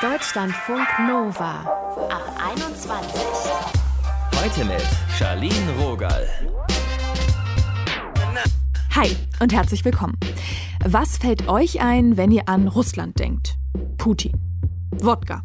Deutschlandfunk Nova ab 21. Heute mit Charlene Rogal. Hi und herzlich willkommen. Was fällt euch ein, wenn ihr an Russland denkt? Putin, Wodka,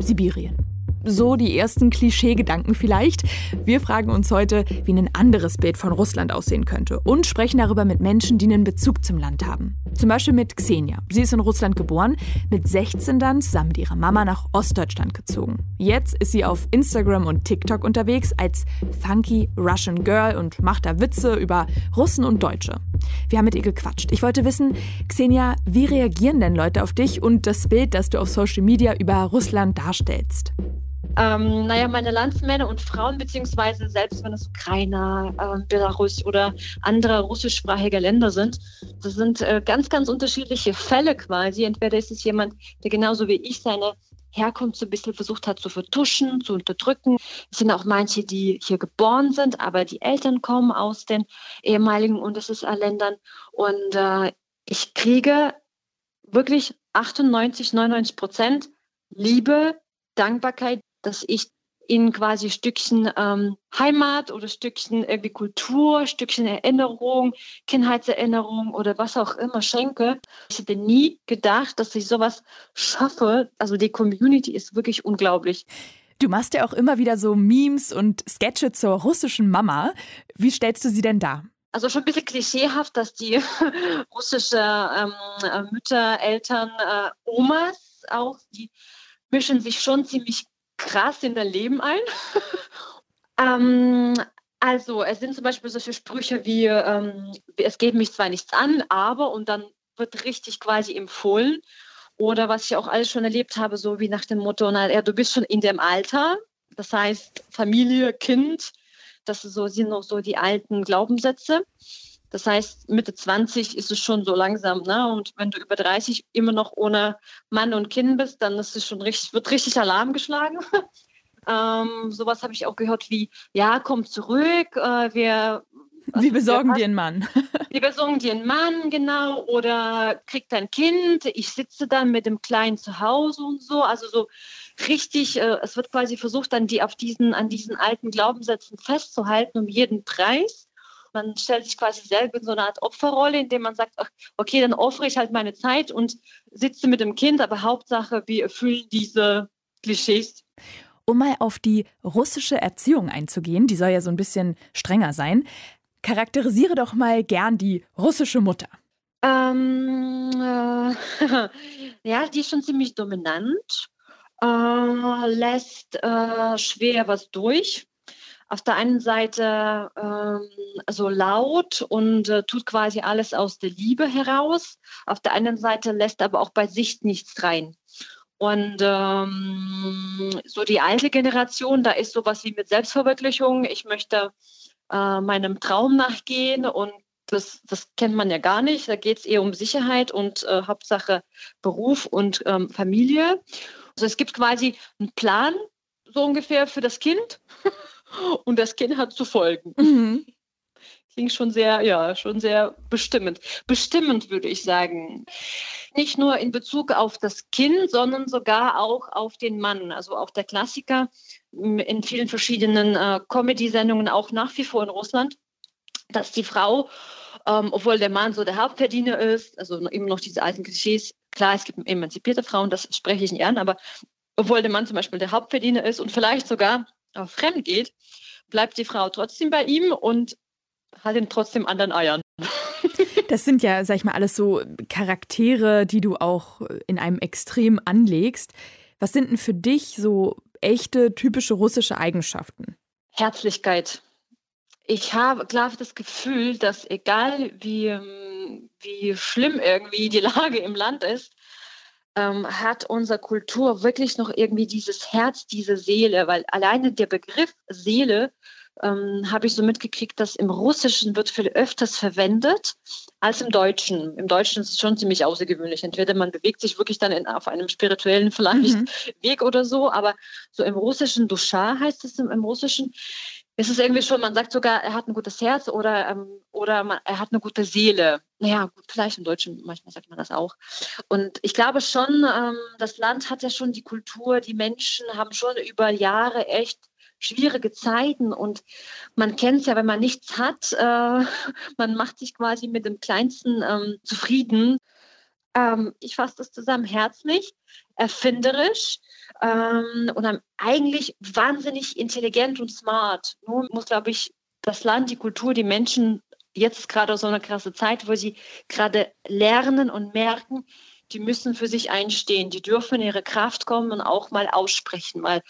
Sibirien so die ersten Klischeegedanken vielleicht. Wir fragen uns heute, wie ein anderes Bild von Russland aussehen könnte und sprechen darüber mit Menschen, die einen Bezug zum Land haben. Zum Beispiel mit Xenia. Sie ist in Russland geboren, mit 16 dann zusammen mit ihrer Mama nach Ostdeutschland gezogen. Jetzt ist sie auf Instagram und TikTok unterwegs als funky Russian Girl und macht da Witze über Russen und Deutsche. Wir haben mit ihr gequatscht. Ich wollte wissen, Xenia, wie reagieren denn Leute auf dich und das Bild, das du auf Social Media über Russland darstellst? Ähm, naja, meine Landsmänner und Frauen, beziehungsweise selbst wenn es Ukrainer, äh, Belarus oder andere russischsprachige Länder sind, das sind äh, ganz, ganz unterschiedliche Fälle quasi. Entweder ist es jemand, der genauso wie ich seine Herkunft so ein bisschen versucht hat zu vertuschen, zu unterdrücken. Es sind auch manche, die hier geboren sind, aber die Eltern kommen aus den ehemaligen UdSSR-Ländern. Und äh, ich kriege wirklich 98, 99 Prozent Liebe, Dankbarkeit, dass ich ihnen quasi Stückchen ähm, Heimat oder Stückchen irgendwie Kultur, Stückchen Erinnerung, Kindheitserinnerung oder was auch immer schenke. Ich hätte nie gedacht, dass ich sowas schaffe. Also die Community ist wirklich unglaublich. Du machst ja auch immer wieder so Memes und Sketche zur russischen Mama. Wie stellst du sie denn dar? Also schon ein bisschen klischeehaft, dass die russische ähm, äh, Mütter, Eltern, äh, Omas auch, die mischen sich schon ziemlich krass in dein Leben ein. ähm, also es sind zum Beispiel solche Sprüche wie, ähm, es geht mich zwar nichts an, aber und dann wird richtig quasi empfohlen. Oder was ich auch alles schon erlebt habe, so wie nach dem Motto, na, ja, du bist schon in dem Alter, das heißt Familie, Kind, das so, sind noch so die alten Glaubenssätze. Das heißt, Mitte 20 ist es schon so langsam, ne? Und wenn du über 30 immer noch ohne Mann und Kind bist, dann ist es schon richtig, wird richtig Alarm geschlagen. ähm, sowas habe ich auch gehört wie, ja, komm zurück, äh, wir wir besorgen dir einen Mann. Wir besorgen dir einen Mann, genau. Oder krieg dein Kind. Ich sitze dann mit dem Kleinen zu Hause und so. Also so richtig, äh, es wird quasi versucht, dann die auf diesen, an diesen alten Glaubenssätzen festzuhalten um jeden Preis. Man stellt sich quasi selber in so eine Art Opferrolle, indem man sagt, ach, okay, dann opfere ich halt meine Zeit und sitze mit dem Kind, aber Hauptsache, wir erfüllen diese Klischees. Um mal auf die russische Erziehung einzugehen, die soll ja so ein bisschen strenger sein, charakterisiere doch mal gern die russische Mutter. Ähm, äh, ja, die ist schon ziemlich dominant, äh, lässt äh, schwer was durch auf der einen Seite ähm, also laut und äh, tut quasi alles aus der Liebe heraus. Auf der anderen Seite lässt aber auch bei sich nichts rein. Und ähm, so die alte Generation, da ist sowas wie mit Selbstverwirklichung. Ich möchte äh, meinem Traum nachgehen und das, das kennt man ja gar nicht. Da geht es eher um Sicherheit und äh, Hauptsache Beruf und ähm, Familie. Also es gibt quasi einen Plan, so ungefähr für das Kind. und das Kind hat zu folgen. Mhm. Klingt schon sehr, ja, schon sehr bestimmend. Bestimmend würde ich sagen. Nicht nur in Bezug auf das Kind, sondern sogar auch auf den Mann. Also auch der Klassiker in vielen verschiedenen äh, Comedy-Sendungen, auch nach wie vor in Russland, dass die Frau, ähm, obwohl der Mann so der Hauptverdiener ist, also immer noch diese alten Klischees, klar, es gibt emanzipierte Frauen, das spreche ich nicht an, aber obwohl der Mann zum Beispiel der Hauptverdiener ist und vielleicht sogar auch fremd geht, bleibt die Frau trotzdem bei ihm und hat ihn trotzdem an den Eiern. Das sind ja, sag ich mal, alles so Charaktere, die du auch in einem Extrem anlegst. Was sind denn für dich so echte, typische russische Eigenschaften? Herzlichkeit. Ich habe klar das Gefühl, dass egal wie, wie schlimm irgendwie die Lage im Land ist, ähm, hat unsere Kultur wirklich noch irgendwie dieses Herz, diese Seele, weil alleine der Begriff Seele ähm, habe ich so mitgekriegt, dass im Russischen wird viel öfters verwendet als im Deutschen. Im Deutschen ist es schon ziemlich außergewöhnlich. Entweder man bewegt sich wirklich dann in, auf einem spirituellen vielleicht mhm. Weg oder so, aber so im Russischen Duscha heißt es im, im Russischen, es ist irgendwie schon, man sagt sogar, er hat ein gutes Herz oder, ähm, oder man, er hat eine gute Seele. Naja, gut, vielleicht im Deutschen, manchmal sagt man das auch. Und ich glaube schon, ähm, das Land hat ja schon die Kultur, die Menschen haben schon über Jahre echt schwierige Zeiten und man kennt es ja, wenn man nichts hat, äh, man macht sich quasi mit dem Kleinsten ähm, zufrieden. Ähm, ich fasse das zusammen herzlich, erfinderisch ähm, und eigentlich wahnsinnig intelligent und smart. Nun muss, glaube ich, das Land, die Kultur, die Menschen jetzt gerade so eine krasse Zeit, wo sie gerade lernen und merken, die müssen für sich einstehen, die dürfen in ihre Kraft kommen und auch mal aussprechen, weil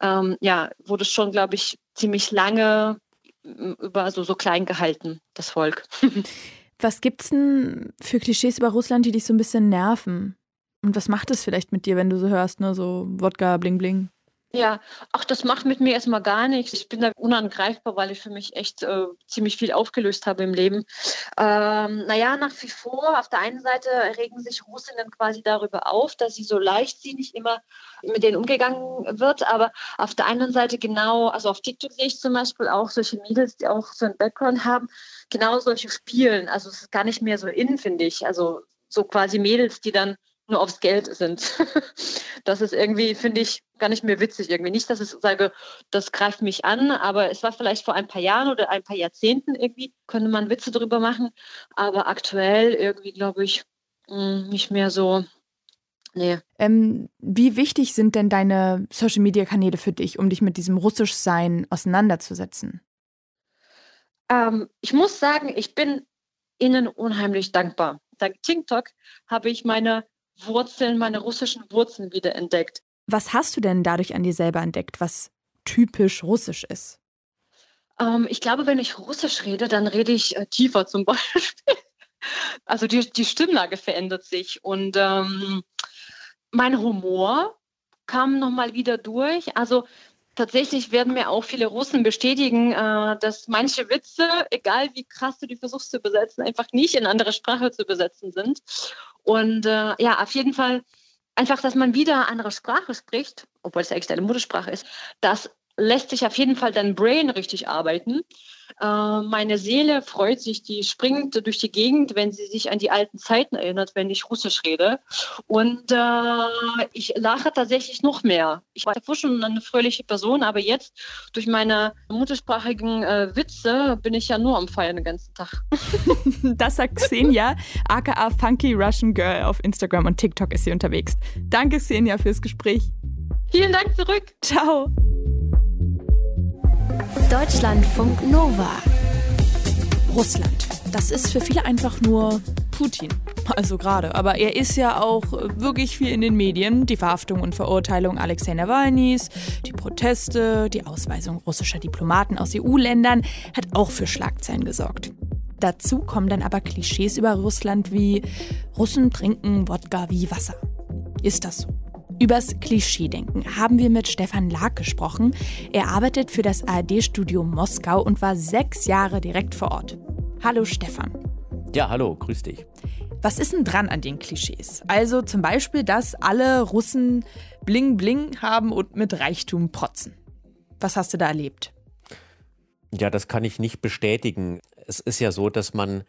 ähm, ja, wurde schon, glaube ich, ziemlich lange über so, so klein gehalten, das Volk. Was gibt's denn für Klischees über Russland, die dich so ein bisschen nerven? Und was macht es vielleicht mit dir, wenn du so hörst, ne, so Wodka, bling, bling? Ja, ach, das macht mit mir erstmal gar nichts. Ich bin da unangreifbar, weil ich für mich echt äh, ziemlich viel aufgelöst habe im Leben. Ähm, naja, nach wie vor, auf der einen Seite regen sich Russinnen quasi darüber auf, dass sie so leichtsinnig immer mit denen umgegangen wird. Aber auf der anderen Seite genau, also auf TikTok sehe ich zum Beispiel auch solche Mädels, die auch so einen Background haben, genau solche spielen. Also es ist gar nicht mehr so in, finde ich. Also so quasi Mädels, die dann nur aufs Geld sind. das ist irgendwie, finde ich, gar nicht mehr witzig irgendwie. Nicht, dass ich sage, das greift mich an, aber es war vielleicht vor ein paar Jahren oder ein paar Jahrzehnten irgendwie, könnte man Witze darüber machen. Aber aktuell irgendwie, glaube ich, mm, nicht mehr so. Nee. Ähm, wie wichtig sind denn deine Social-Media-Kanäle für dich, um dich mit diesem Russischsein auseinanderzusetzen? Ähm, ich muss sagen, ich bin ihnen unheimlich dankbar. Dank TikTok habe ich meine Wurzeln, meine russischen Wurzeln wieder entdeckt. Was hast du denn dadurch an dir selber entdeckt, was typisch russisch ist? Ähm, ich glaube, wenn ich Russisch rede, dann rede ich äh, tiefer zum Beispiel. Also die, die Stimmlage verändert sich und ähm, mein Humor kam nochmal wieder durch. Also tatsächlich werden mir auch viele Russen bestätigen, äh, dass manche Witze, egal wie krass du die versuchst zu übersetzen, einfach nicht in andere Sprache zu übersetzen sind. Und äh, ja, auf jeden Fall einfach, dass man wieder andere Sprache spricht, obwohl es eigentlich deine Muttersprache ist, das lässt sich auf jeden Fall dein Brain richtig arbeiten. Äh, meine Seele freut sich, die springt durch die Gegend, wenn sie sich an die alten Zeiten erinnert, wenn ich Russisch rede. Und äh, ich lache tatsächlich noch mehr. Ich war davor schon eine fröhliche Person, aber jetzt durch meine muttersprachigen äh, Witze bin ich ja nur am Feiern den ganzen Tag. das sagt Xenia, aka Funky Russian Girl auf Instagram und TikTok ist sie unterwegs. Danke, Xenia, fürs Gespräch. Vielen Dank zurück. Ciao. Deutschlandfunk Nova. Russland. Das ist für viele einfach nur Putin. Also gerade. Aber er ist ja auch wirklich viel in den Medien. Die Verhaftung und Verurteilung Alexei Nawalnys, die Proteste, die Ausweisung russischer Diplomaten aus EU-Ländern hat auch für Schlagzeilen gesorgt. Dazu kommen dann aber Klischees über Russland wie Russen trinken Wodka wie Wasser. Ist das so? Übers Klischeedenken haben wir mit Stefan Lag gesprochen. Er arbeitet für das ARD-Studio Moskau und war sechs Jahre direkt vor Ort. Hallo Stefan. Ja, hallo, grüß dich. Was ist denn dran an den Klischees? Also zum Beispiel, dass alle Russen Bling Bling haben und mit Reichtum protzen. Was hast du da erlebt? Ja, das kann ich nicht bestätigen. Es ist ja so, dass man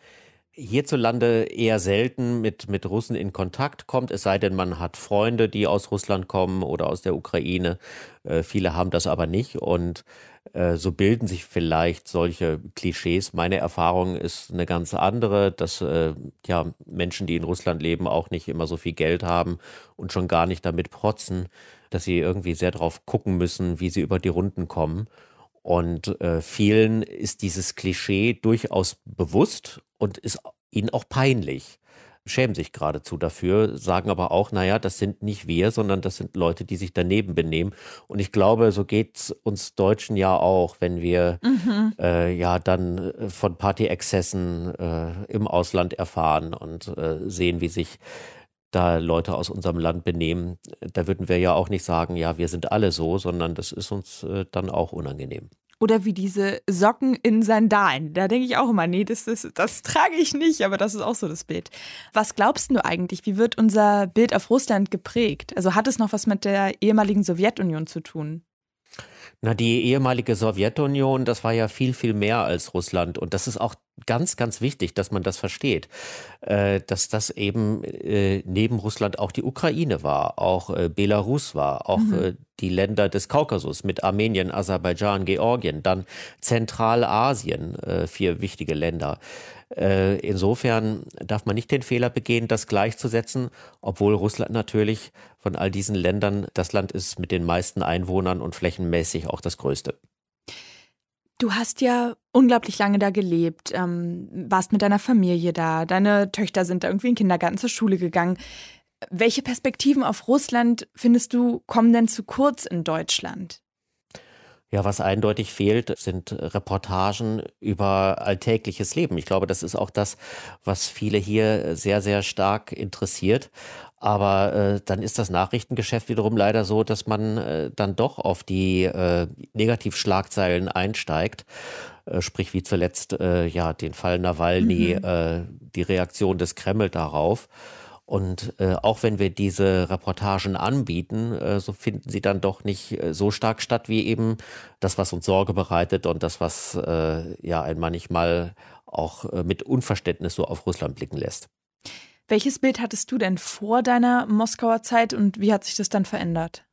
hierzulande eher selten mit, mit Russen in Kontakt kommt, es sei denn, man hat Freunde, die aus Russland kommen oder aus der Ukraine. Äh, viele haben das aber nicht und äh, so bilden sich vielleicht solche Klischees. Meine Erfahrung ist eine ganz andere, dass äh, ja Menschen, die in Russland leben, auch nicht immer so viel Geld haben und schon gar nicht damit protzen, dass sie irgendwie sehr drauf gucken müssen, wie sie über die Runden kommen. Und äh, vielen ist dieses Klischee durchaus bewusst und ist ihnen auch peinlich. Schämen sich geradezu dafür, sagen aber auch, naja, das sind nicht wir, sondern das sind Leute, die sich daneben benehmen. Und ich glaube, so geht's uns Deutschen ja auch, wenn wir mhm. äh, ja dann äh, von Partyexzessen äh, im Ausland erfahren und äh, sehen, wie sich da Leute aus unserem Land benehmen, da würden wir ja auch nicht sagen, ja, wir sind alle so, sondern das ist uns äh, dann auch unangenehm. Oder wie diese Socken in Sandalen. Da denke ich auch immer, nee, das, ist, das trage ich nicht, aber das ist auch so das Bild. Was glaubst du eigentlich, wie wird unser Bild auf Russland geprägt? Also hat es noch was mit der ehemaligen Sowjetunion zu tun? Na, die ehemalige Sowjetunion, das war ja viel, viel mehr als Russland. Und das ist auch ganz, ganz wichtig, dass man das versteht, äh, dass das eben äh, neben Russland auch die Ukraine war, auch äh, Belarus war, auch mhm. Äh, die Länder des Kaukasus mit Armenien, Aserbaidschan, Georgien, dann Zentralasien, äh, vier wichtige Länder. Äh, insofern darf man nicht den Fehler begehen, das gleichzusetzen, obwohl Russland natürlich von all diesen Ländern das Land ist mit den meisten Einwohnern und flächenmäßig auch das größte. Du hast ja unglaublich lange da gelebt, ähm, warst mit deiner Familie da, deine Töchter sind da irgendwie in den Kindergarten zur Schule gegangen. Welche Perspektiven auf Russland findest du kommen denn zu kurz in Deutschland? Ja, was eindeutig fehlt, sind Reportagen über alltägliches Leben. Ich glaube, das ist auch das, was viele hier sehr, sehr stark interessiert. Aber äh, dann ist das Nachrichtengeschäft wiederum leider so, dass man äh, dann doch auf die äh, Negativschlagzeilen einsteigt. Äh, sprich wie zuletzt äh, ja den Fall Nawalny, mhm. äh, die Reaktion des Kreml darauf. Und äh, auch wenn wir diese Reportagen anbieten, äh, so finden sie dann doch nicht äh, so stark statt wie eben das, was uns Sorge bereitet und das, was äh, ja ein manchmal auch äh, mit Unverständnis so auf Russland blicken lässt. Welches Bild hattest du denn vor deiner Moskauer Zeit und wie hat sich das dann verändert?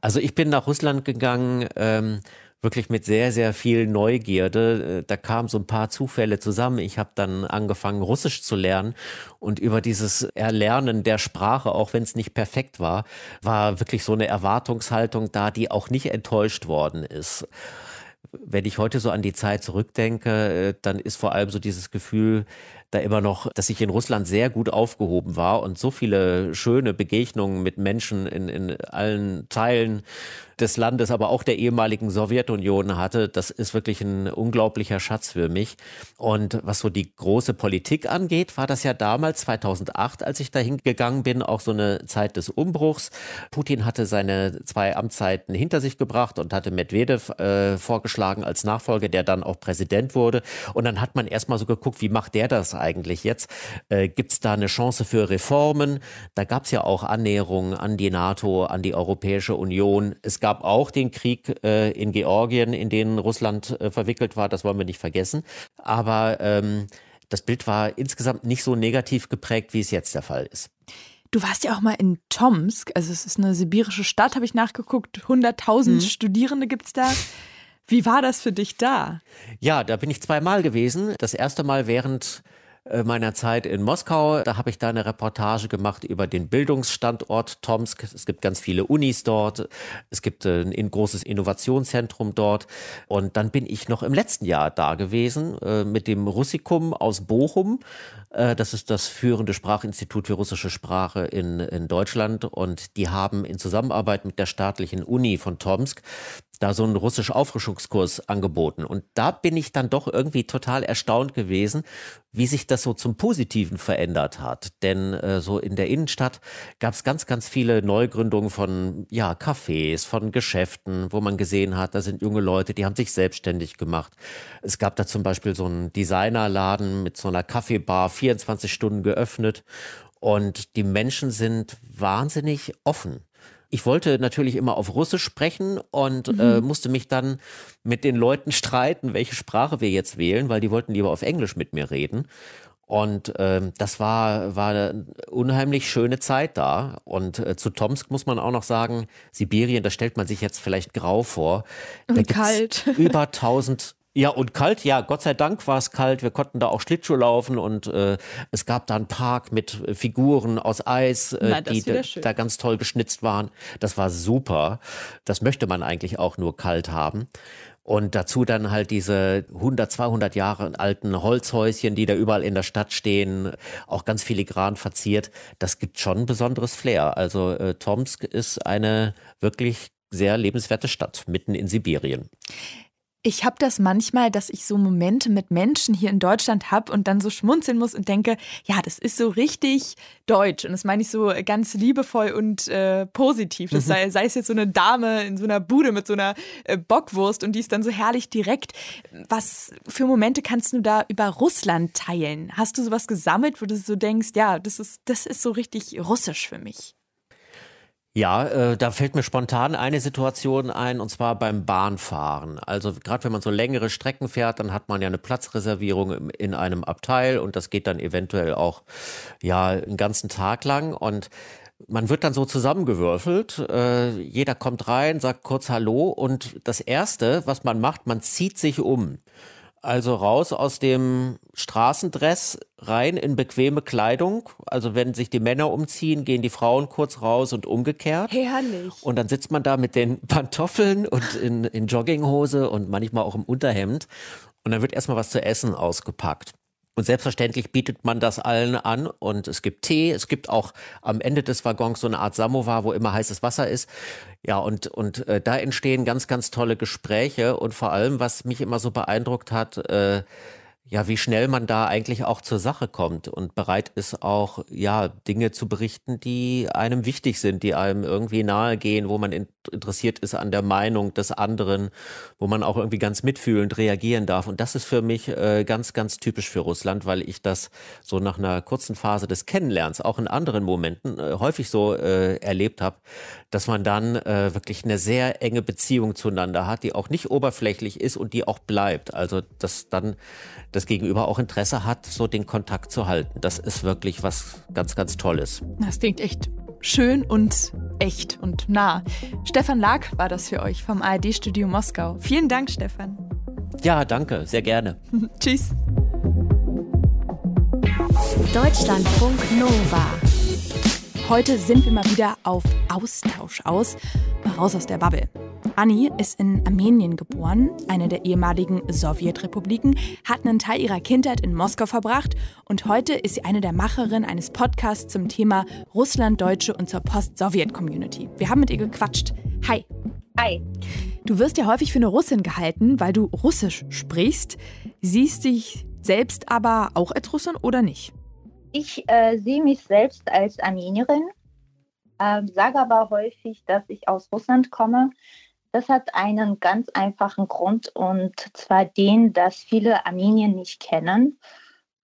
Also ich bin nach Russland gegangen. Ähm, wirklich mit sehr, sehr viel Neugierde. Äh, da kamen so ein paar Zufälle zusammen. Ich habe dann angefangen, Russisch zu lernen und über dieses Erlernen der Sprache, auch wenn es nicht perfekt war, war wirklich so eine Erwartungshaltung da, die auch nicht enttäuscht worden ist wenn ich heute so an die Zeit zurückdenke, äh, dann ist vor allem so dieses Gefühl da immer noch, dass ich in Russland sehr gut aufgehoben war und so viele schöne Begegnungen mit Menschen in, in allen Teilen des Landes, aber auch der ehemaligen Sowjetunion hatte. Das ist wirklich ein unglaublicher Schatz für mich. Und was so die große Politik angeht, war das ja damals 2008, als ich dahin gegangen bin, auch so eine Zeit des Umbruchs. Putin hatte seine zwei Amtszeiten hinter sich gebracht und hatte Medvedev äh, vorgeschlagen als Nachfolger, der dann auch Präsident wurde. Und dann hat man erstmal so geguckt, wie macht der das eigentlich jetzt? Äh, Gibt es da eine Chance für Reformen? Da gab es ja auch Annäherungen an die NATO, an die Europäische Union. Es gab auch den Krieg äh, in Georgien, in den Russland äh, verwickelt war, das wollen wir nicht vergessen. Aber ähm, das Bild war insgesamt nicht so negativ geprägt, wie es jetzt der Fall ist. Du warst ja auch mal in Tomsk, also es ist eine sibirische Stadt, habe ich nachgeguckt. 100.000 mhm. Studierende gibt es da. Wie war das für dich da? Ja, da bin ich zweimal gewesen. Das erste Mal während äh, meiner Zeit in Moskau. Da habe ich da eine Reportage gemacht über den Bildungsstandort Tomsk. Es gibt ganz viele Unis dort. Es gibt äh, ein großes Innovationszentrum dort. Und dann bin ich noch im letzten Jahr da gewesen äh, mit dem Russikum aus Bochum. Das ist das führende Sprachinstitut für russische Sprache in, in Deutschland. Und die haben in Zusammenarbeit mit der staatlichen Uni von Tomsk da so einen russisch Auffrischungskurs angeboten. Und da bin ich dann doch irgendwie total erstaunt gewesen, wie sich das so zum Positiven verändert hat. Denn äh, so in der Innenstadt gab es ganz, ganz viele Neugründungen von ja, Cafés, von Geschäften, wo man gesehen hat, da sind junge Leute, die haben sich selbstständig gemacht. Es gab da zum Beispiel so einen Designerladen mit so einer Kaffeebar, 24 Stunden geöffnet. Und die Menschen sind wahnsinnig offen. Ich wollte natürlich immer auf Russisch sprechen und äh, mhm. äh, musste mich dann mit den Leuten streiten, welche Sprache wir jetzt wählen, weil die wollten lieber auf Englisch mit mir reden. Und ähm, das war, war eine unheimlich schöne Zeit da. Und äh, zu Tomsk muss man auch noch sagen, Sibirien, da stellt man sich jetzt vielleicht grau vor. Da und kalt. Über 1000 ja, und kalt, ja, Gott sei Dank war es kalt. Wir konnten da auch Schlittschuh laufen und äh, es gab da einen Park mit äh, Figuren aus Eis, äh, Na, die da, da ganz toll geschnitzt waren. Das war super. Das möchte man eigentlich auch nur kalt haben. Und dazu dann halt diese 100, 200 Jahre alten Holzhäuschen, die da überall in der Stadt stehen, auch ganz filigran verziert. Das gibt schon ein besonderes Flair. Also äh, Tomsk ist eine wirklich sehr lebenswerte Stadt mitten in Sibirien. Ich habe das manchmal, dass ich so Momente mit Menschen hier in Deutschland habe und dann so schmunzeln muss und denke, ja, das ist so richtig deutsch. Und das meine ich so ganz liebevoll und äh, positiv. Das mhm. sei, sei, es jetzt so eine Dame in so einer Bude mit so einer äh, Bockwurst und die ist dann so herrlich direkt. Was für Momente kannst du da über Russland teilen? Hast du sowas gesammelt, wo du so denkst, ja, das ist, das ist so richtig russisch für mich? Ja, äh, da fällt mir spontan eine Situation ein, und zwar beim Bahnfahren. Also gerade wenn man so längere Strecken fährt, dann hat man ja eine Platzreservierung in einem Abteil und das geht dann eventuell auch ja einen ganzen Tag lang und man wird dann so zusammengewürfelt. Äh, jeder kommt rein, sagt kurz Hallo und das Erste, was man macht, man zieht sich um. Also raus aus dem Straßendress, rein in bequeme Kleidung. Also wenn sich die Männer umziehen, gehen die Frauen kurz raus und umgekehrt. Herrlich. Und dann sitzt man da mit den Pantoffeln und in, in Jogginghose und manchmal auch im Unterhemd. Und dann wird erstmal was zu essen ausgepackt. Und selbstverständlich bietet man das allen an. Und es gibt Tee, es gibt auch am Ende des Waggons so eine Art Samovar, wo immer heißes Wasser ist. Ja, und, und äh, da entstehen ganz, ganz tolle Gespräche. Und vor allem, was mich immer so beeindruckt hat, äh, ja, wie schnell man da eigentlich auch zur Sache kommt und bereit ist auch, ja, Dinge zu berichten, die einem wichtig sind, die einem irgendwie nahe gehen, wo man in, interessiert ist an der Meinung des anderen, wo man auch irgendwie ganz mitfühlend reagieren darf. Und das ist für mich äh, ganz, ganz typisch für Russland, weil ich das so nach einer kurzen Phase des Kennenlernens, auch in anderen Momenten, äh, häufig so äh, erlebt habe, dass man dann äh, wirklich eine sehr enge Beziehung zueinander hat, die auch nicht oberflächlich ist und die auch bleibt. Also, dass dann das Gegenüber auch Interesse hat, so den Kontakt zu halten. Das ist wirklich was ganz, ganz Tolles. Das klingt echt schön und echt und nah. Stefan Lag war das für euch vom ARD-Studio Moskau. Vielen Dank, Stefan. Ja, danke, sehr gerne. Tschüss. Deutschlandfunk Nova. Heute sind wir mal wieder auf Austausch aus. Mal raus aus der Bubble. Anni ist in Armenien geboren, eine der ehemaligen Sowjetrepubliken, hat einen Teil ihrer Kindheit in Moskau verbracht und heute ist sie eine der Macherinnen eines Podcasts zum Thema Russland, Deutsche und zur Post-Sowjet-Community. Wir haben mit ihr gequatscht. Hi. Hi. Du wirst ja häufig für eine Russin gehalten, weil du Russisch sprichst. Siehst dich selbst aber auch als Russin oder nicht? Ich äh, sehe mich selbst als Armenierin, äh, sage aber häufig, dass ich aus Russland komme. Das hat einen ganz einfachen Grund und zwar den, dass viele Armenien nicht kennen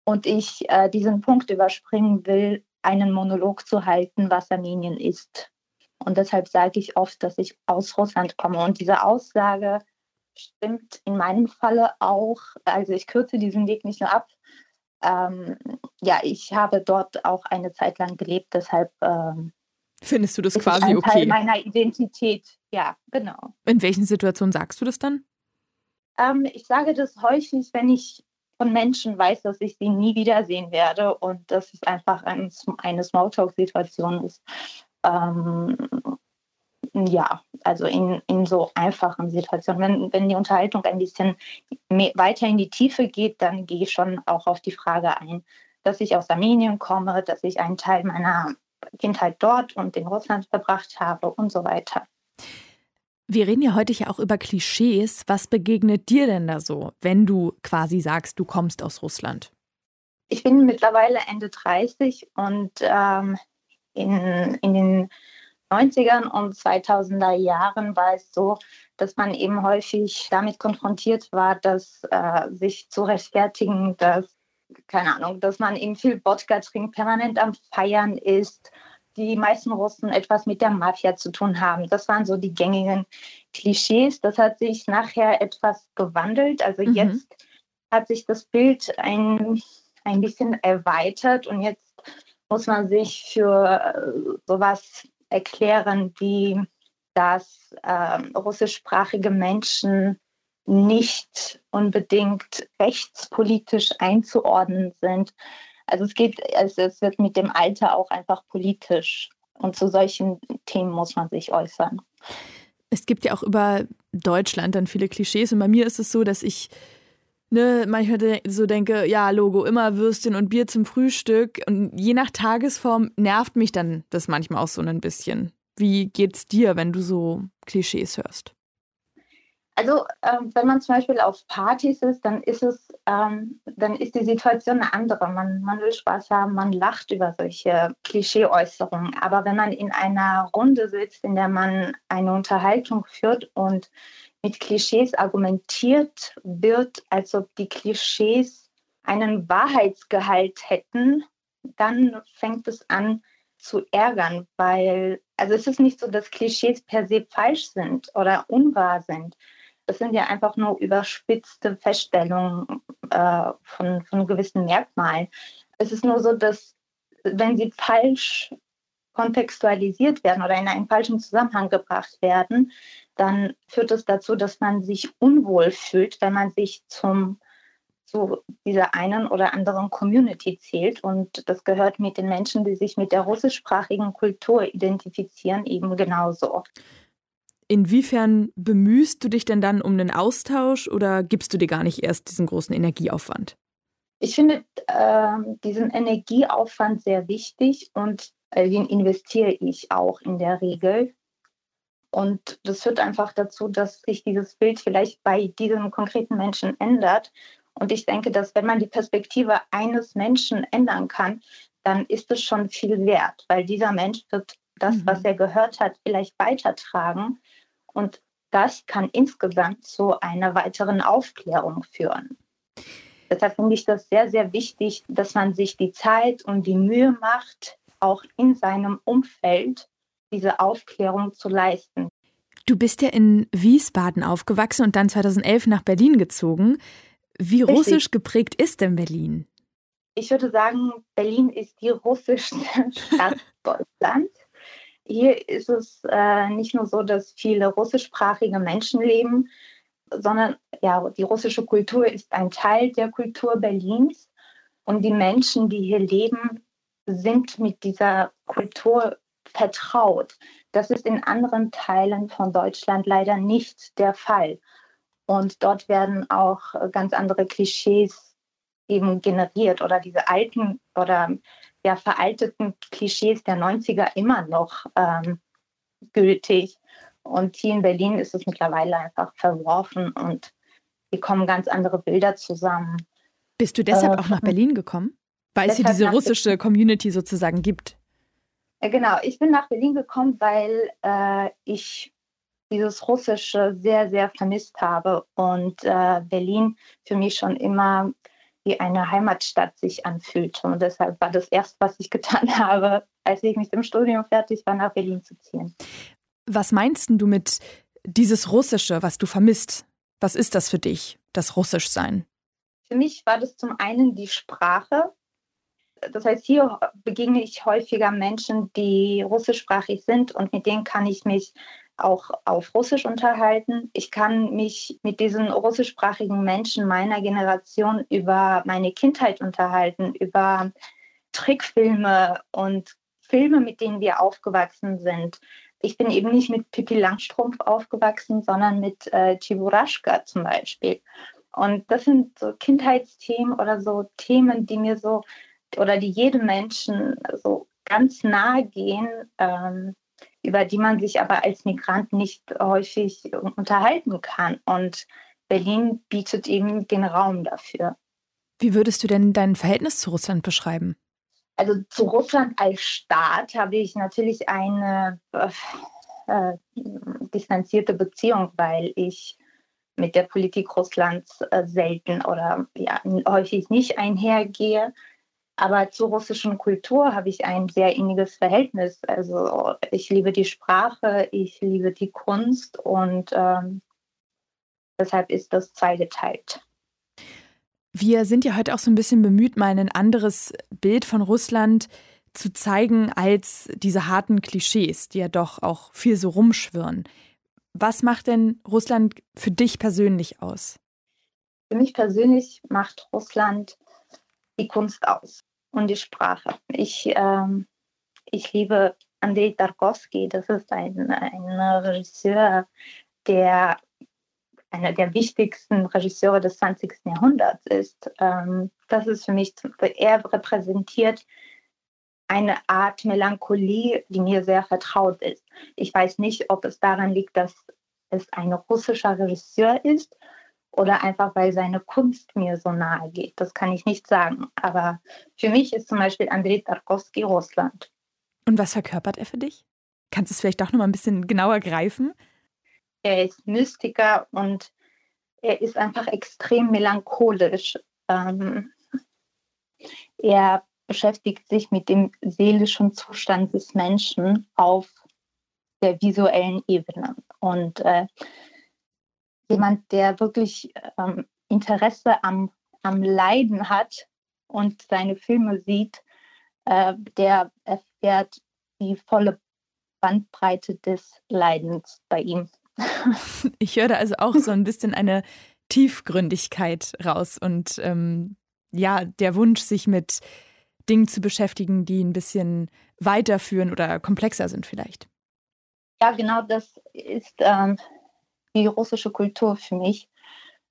und ich äh, diesen Punkt überspringen will, einen Monolog zu halten, was Armenien ist. Und deshalb sage ich oft, dass ich aus Russland komme. Und diese Aussage stimmt in meinem Falle auch. Also ich kürze diesen Weg nicht nur ab, ähm, ja, ich habe dort auch eine Zeit lang gelebt, deshalb ähm, findest du das quasi ein okay? Teil meiner Identität. Ja, genau. In welchen Situationen sagst du das dann? Ähm, ich sage das häufig, wenn ich von Menschen weiß, dass ich sie nie wiedersehen werde und dass es einfach ein, eine Smalltalk-Situation ist. Ähm, ja, also in, in so einfachen Situationen. Wenn, wenn die Unterhaltung ein bisschen mehr, weiter in die Tiefe geht, dann gehe ich schon auch auf die Frage ein, dass ich aus Armenien komme, dass ich einen Teil meiner Kindheit dort und in Russland verbracht habe und so weiter. Wir reden ja heute ja auch über Klischees. Was begegnet dir denn da so, wenn du quasi sagst, du kommst aus Russland? Ich bin mittlerweile Ende 30 und ähm, in, in den 90ern und 2000er Jahren war es so, dass man eben häufig damit konfrontiert war, dass äh, sich zu rechtfertigen, dass, keine Ahnung, dass man eben viel Wodka trinkt, permanent am Feiern ist, die meisten Russen etwas mit der Mafia zu tun haben. Das waren so die gängigen Klischees. Das hat sich nachher etwas gewandelt. Also mhm. jetzt hat sich das Bild ein, ein bisschen erweitert und jetzt muss man sich für äh, sowas erklären, wie dass äh, russischsprachige Menschen nicht unbedingt rechtspolitisch einzuordnen sind. Also es geht, es, es wird mit dem Alter auch einfach politisch. Und zu solchen Themen muss man sich äußern. Es gibt ja auch über Deutschland dann viele Klischees. Und bei mir ist es so, dass ich ne, manchmal so denke, ja, Logo, immer Würstchen und Bier zum Frühstück. Und je nach Tagesform nervt mich dann das manchmal auch so ein bisschen. Wie geht's dir, wenn du so Klischees hörst? Also ähm, wenn man zum Beispiel auf Partys ist, dann ist es, ähm, dann ist die Situation eine andere. Man, man will Spaß haben, man lacht über solche Klischeeäußerungen. Aber wenn man in einer Runde sitzt, in der man eine Unterhaltung führt und mit Klischees argumentiert wird, als ob die Klischees einen Wahrheitsgehalt hätten, dann fängt es an zu ärgern, weil also es ist nicht so, dass Klischees per se falsch sind oder unwahr sind. Das sind ja einfach nur überspitzte Feststellungen äh, von, von gewissen Merkmalen. Es ist nur so, dass wenn sie falsch kontextualisiert werden oder in einen falschen Zusammenhang gebracht werden, dann führt es dazu, dass man sich unwohl fühlt, wenn man sich zum zu dieser einen oder anderen Community zählt. Und das gehört mit den Menschen, die sich mit der russischsprachigen Kultur identifizieren, eben genauso. Inwiefern bemühst du dich denn dann um den Austausch oder gibst du dir gar nicht erst diesen großen Energieaufwand? Ich finde äh, diesen Energieaufwand sehr wichtig und äh, den investiere ich auch in der Regel. Und das führt einfach dazu, dass sich dieses Bild vielleicht bei diesem konkreten Menschen ändert. Und ich denke, dass wenn man die Perspektive eines Menschen ändern kann, dann ist es schon viel wert, weil dieser Mensch wird das, mhm. was er gehört hat, vielleicht weitertragen. Und das kann insgesamt zu einer weiteren Aufklärung führen. Deshalb finde ich das sehr, sehr wichtig, dass man sich die Zeit und die Mühe macht, auch in seinem Umfeld diese Aufklärung zu leisten. Du bist ja in Wiesbaden aufgewachsen und dann 2011 nach Berlin gezogen. Wie Richtig. russisch geprägt ist denn Berlin? Ich würde sagen, Berlin ist die russischste Stadt Deutschlands. Hier ist es äh, nicht nur so, dass viele russischsprachige Menschen leben, sondern ja, die russische Kultur ist ein Teil der Kultur Berlins. Und die Menschen, die hier leben, sind mit dieser Kultur vertraut. Das ist in anderen Teilen von Deutschland leider nicht der Fall. Und dort werden auch ganz andere Klischees eben generiert oder diese alten oder ja veralteten Klischees der 90er immer noch ähm, gültig. Und hier in Berlin ist es mittlerweile einfach verworfen und hier kommen ganz andere Bilder zusammen. Bist du deshalb äh, auch nach Berlin gekommen? Weil es hier diese russische Community sozusagen gibt. Genau, ich bin nach Berlin gekommen, weil äh, ich dieses Russische sehr, sehr vermisst habe und äh, Berlin für mich schon immer wie eine Heimatstadt sich anfühlte. Und deshalb war das erste, was ich getan habe, als ich mit dem Studium fertig war, nach Berlin zu ziehen. Was meinst du mit dieses Russische, was du vermisst? Was ist das für dich, das Russischsein? Für mich war das zum einen die Sprache. Das heißt, hier begegne ich häufiger Menschen, die russischsprachig sind und mit denen kann ich mich auch auf Russisch unterhalten. Ich kann mich mit diesen russischsprachigen Menschen meiner Generation über meine Kindheit unterhalten, über Trickfilme und Filme, mit denen wir aufgewachsen sind. Ich bin eben nicht mit Pippi Langstrumpf aufgewachsen, sondern mit äh, Chiburashka zum Beispiel. Und das sind so Kindheitsthemen oder so Themen, die mir so oder die jedem Menschen so ganz nahe gehen. Ähm, über die man sich aber als Migrant nicht häufig unterhalten kann. Und Berlin bietet eben den Raum dafür. Wie würdest du denn dein Verhältnis zu Russland beschreiben? Also zu Russland als Staat habe ich natürlich eine äh, äh, distanzierte Beziehung, weil ich mit der Politik Russlands äh, selten oder ja, häufig nicht einhergehe. Aber zur russischen Kultur habe ich ein sehr inniges Verhältnis. Also ich liebe die Sprache, ich liebe die Kunst und ähm, deshalb ist das zweigeteilt. Wir sind ja heute auch so ein bisschen bemüht, mal ein anderes Bild von Russland zu zeigen als diese harten Klischees, die ja doch auch viel so rumschwirren. Was macht denn Russland für dich persönlich aus? Für mich persönlich macht Russland die Kunst aus und die Sprache. Ich, ähm, ich liebe Andrei Tarkovsky, das ist ein, ein Regisseur, der einer der wichtigsten Regisseure des 20. Jahrhunderts ist. Ähm, das ist für mich, er repräsentiert eine Art Melancholie, die mir sehr vertraut ist. Ich weiß nicht, ob es daran liegt, dass es ein russischer Regisseur ist oder einfach weil seine Kunst mir so nahe geht. Das kann ich nicht sagen. Aber für mich ist zum Beispiel Andrei Tarkovsky Russland. Und was verkörpert er für dich? Kannst du es vielleicht doch noch mal ein bisschen genauer greifen? Er ist Mystiker und er ist einfach extrem melancholisch. Ähm, er beschäftigt sich mit dem seelischen Zustand des Menschen auf der visuellen Ebene. Und äh, jemand, der wirklich ähm, Interesse am, am Leiden hat und seine Filme sieht, äh, der erfährt die volle Bandbreite des Leidens bei ihm. Ich höre da also auch so ein bisschen eine Tiefgründigkeit raus und ähm, ja, der Wunsch, sich mit Dingen zu beschäftigen, die ein bisschen weiterführen oder komplexer sind vielleicht. Ja, genau das ist ähm, die russische Kultur für mich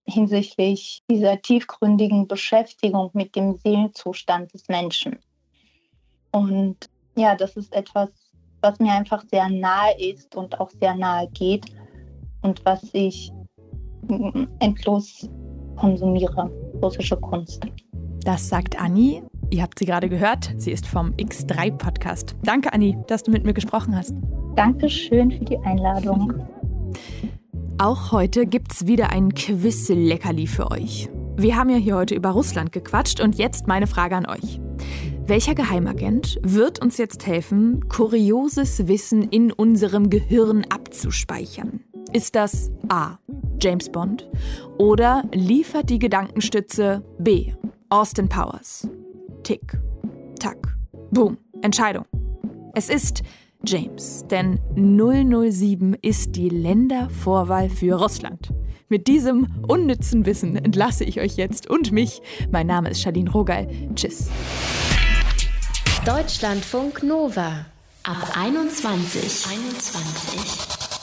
hinsichtlich dieser tiefgründigen Beschäftigung mit dem Seelenzustand des Menschen. Und ja, das ist etwas, was mir einfach sehr nahe ist und auch sehr nahe geht und was ich endlos konsumiere, russische Kunst. Das sagt Anni. Ihr habt sie gerade gehört. Sie ist vom X3-Podcast. Danke, Anni, dass du mit mir gesprochen hast. Dankeschön für die Einladung. Auch heute gibt's wieder ein Quiz-Leckerli für euch. Wir haben ja hier heute über Russland gequatscht und jetzt meine Frage an euch. Welcher Geheimagent wird uns jetzt helfen, kurioses Wissen in unserem Gehirn abzuspeichern? Ist das A. James Bond oder liefert die Gedankenstütze B. Austin Powers? Tick, tack, boom, Entscheidung. Es ist James, denn 007 ist die Ländervorwahl für Russland. Mit diesem unnützen Wissen entlasse ich euch jetzt und mich. Mein Name ist Charlene Rogal. Tschüss. Deutschlandfunk Nova ab 21. 21.